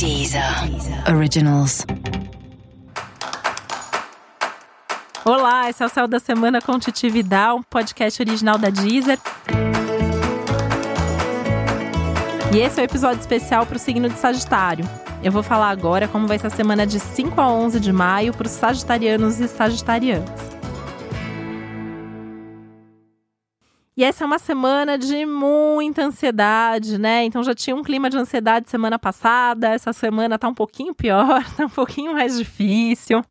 Deezer Originals. Olá, esse é o Céu da Semana com Titi Vidal, um podcast original da Deezer. E esse é o um episódio especial para o signo de Sagitário. Eu vou falar agora como vai ser a semana de 5 a 11 de maio para os sagitarianos e sagitarianas. E essa é uma semana de muita ansiedade, né? Então já tinha um clima de ansiedade semana passada, essa semana tá um pouquinho pior, tá um pouquinho mais difícil.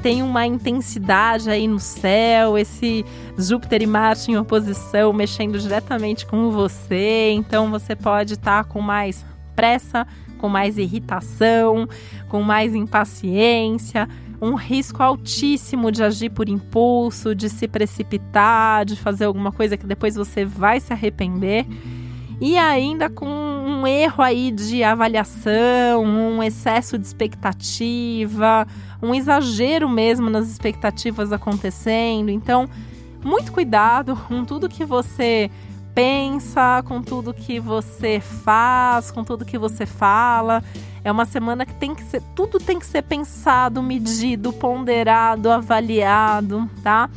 Tem uma intensidade aí no céu, esse Júpiter e Marte em oposição mexendo diretamente com você, então você pode estar tá com mais pressa, com mais irritação, com mais impaciência, um risco altíssimo de agir por impulso, de se precipitar, de fazer alguma coisa que depois você vai se arrepender. E ainda com um erro aí de avaliação, um excesso de expectativa, um exagero mesmo nas expectativas acontecendo. Então, muito cuidado com tudo que você pensa, com tudo que você faz, com tudo que você fala. É uma semana que tem que ser, tudo tem que ser pensado, medido, ponderado, avaliado, tá?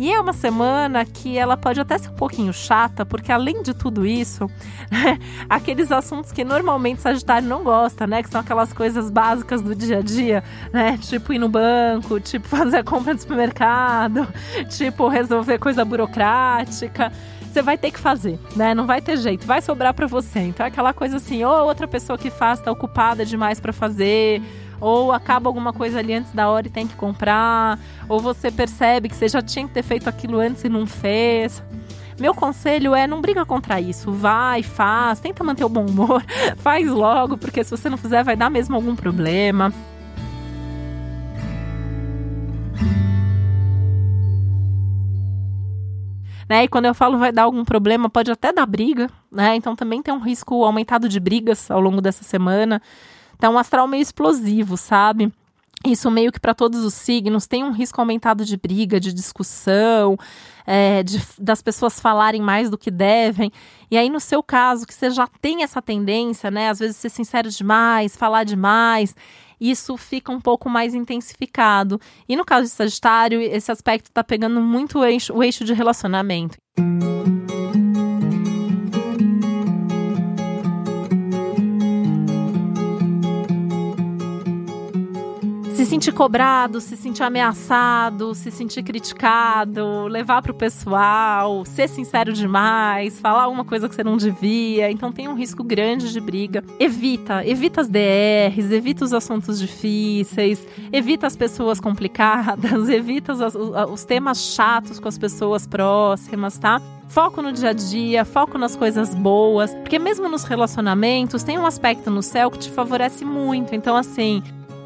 E é uma semana que ela pode até ser um pouquinho chata, porque além de tudo isso, aqueles assuntos que normalmente Sagitário não gosta, né? Que são aquelas coisas básicas do dia a dia, né? Tipo ir no banco, tipo fazer a compra do supermercado, tipo resolver coisa burocrática você vai ter que fazer, né? Não vai ter jeito, vai sobrar para você. Então é aquela coisa assim, ou outra pessoa que faz tá ocupada demais para fazer, ou acaba alguma coisa ali antes da hora e tem que comprar, ou você percebe que você já tinha que ter feito aquilo antes e não fez. Meu conselho é não briga contra isso, vai, faz, tenta manter o bom humor, faz logo, porque se você não fizer vai dar mesmo algum problema. Né? E quando eu falo vai dar algum problema, pode até dar briga, né? Então também tem um risco aumentado de brigas ao longo dessa semana. Então, um astral meio explosivo, sabe? Isso meio que para todos os signos tem um risco aumentado de briga, de discussão, é, de, das pessoas falarem mais do que devem. E aí, no seu caso, que você já tem essa tendência, né? Às vezes ser sincero demais, falar demais isso fica um pouco mais intensificado. E no caso de Sagitário, esse aspecto está pegando muito o eixo, o eixo de relacionamento. Se sentir cobrado, se sentir ameaçado, se sentir criticado, levar para o pessoal, ser sincero demais, falar uma coisa que você não devia. Então tem um risco grande de briga. Evita, evita as DRs, evita os assuntos difíceis, evita as pessoas complicadas, evita os, os temas chatos com as pessoas próximas, tá? Foco no dia a dia, foco nas coisas boas, porque mesmo nos relacionamentos tem um aspecto no céu que te favorece muito. Então, assim,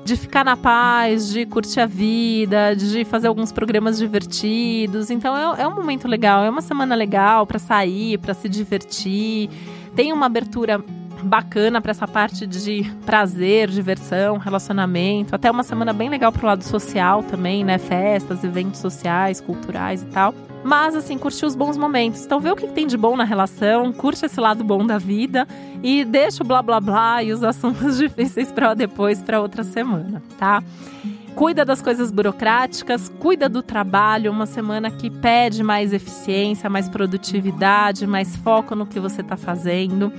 de ficar na paz, de curtir a vida, de fazer alguns programas divertidos. Então é, é um momento legal, é uma semana legal para sair, para se divertir. Tem uma abertura bacana para essa parte de prazer, diversão, relacionamento. Até uma semana bem legal pro lado social também, né? Festas, eventos sociais, culturais e tal. Mas, assim, curtir os bons momentos. Então, vê o que tem de bom na relação, curte esse lado bom da vida e deixa o blá blá blá e os assuntos difíceis para depois, para outra semana, tá? Cuida das coisas burocráticas, cuida do trabalho, uma semana que pede mais eficiência, mais produtividade, mais foco no que você está fazendo.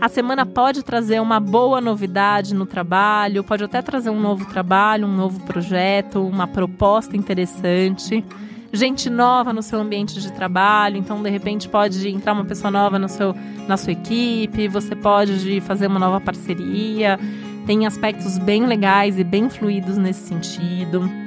A semana pode trazer uma boa novidade no trabalho, pode até trazer um novo trabalho, um novo projeto, uma proposta interessante gente nova no seu ambiente de trabalho, então de repente pode entrar uma pessoa nova no seu, na sua equipe, você pode fazer uma nova parceria. Tem aspectos bem legais e bem fluidos nesse sentido.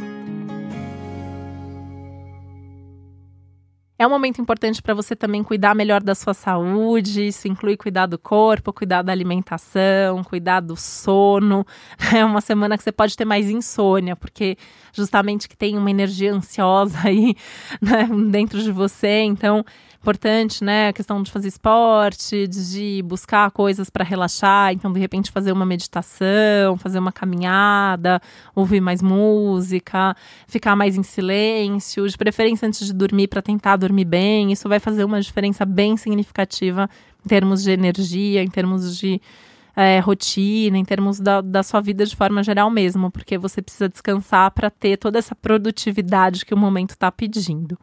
É um momento importante para você também cuidar melhor da sua saúde. Isso inclui cuidar do corpo, cuidar da alimentação, cuidar do sono. É uma semana que você pode ter mais insônia, porque justamente que tem uma energia ansiosa aí né, dentro de você. Então, importante, né? A questão de fazer esporte, de buscar coisas para relaxar. Então, de repente, fazer uma meditação, fazer uma caminhada, ouvir mais música, ficar mais em silêncio, de preferência antes de dormir, para tentar dormir dormir bem. Isso vai fazer uma diferença bem significativa em termos de energia, em termos de é, rotina, em termos da, da sua vida de forma geral mesmo, porque você precisa descansar para ter toda essa produtividade que o momento está pedindo.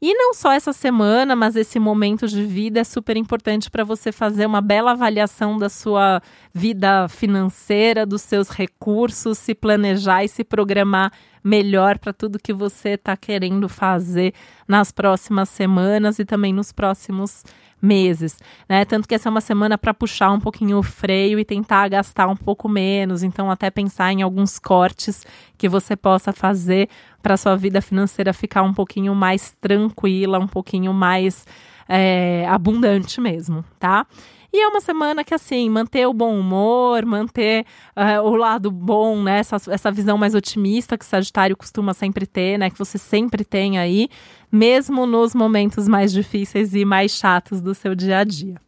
E não só essa semana, mas esse momento de vida é super importante para você fazer uma bela avaliação da sua vida financeira, dos seus recursos, se planejar e se programar melhor para tudo que você está querendo fazer nas próximas semanas e também nos próximos meses, né? Tanto que essa é uma semana para puxar um pouquinho o freio e tentar gastar um pouco menos, então até pensar em alguns cortes que você possa fazer para sua vida financeira ficar um pouquinho mais tranquila, um pouquinho mais é, abundante mesmo, tá? E é uma semana que, assim, manter o bom humor, manter uh, o lado bom, né? Essa, essa visão mais otimista que o Sagitário costuma sempre ter, né? Que você sempre tem aí, mesmo nos momentos mais difíceis e mais chatos do seu dia a dia.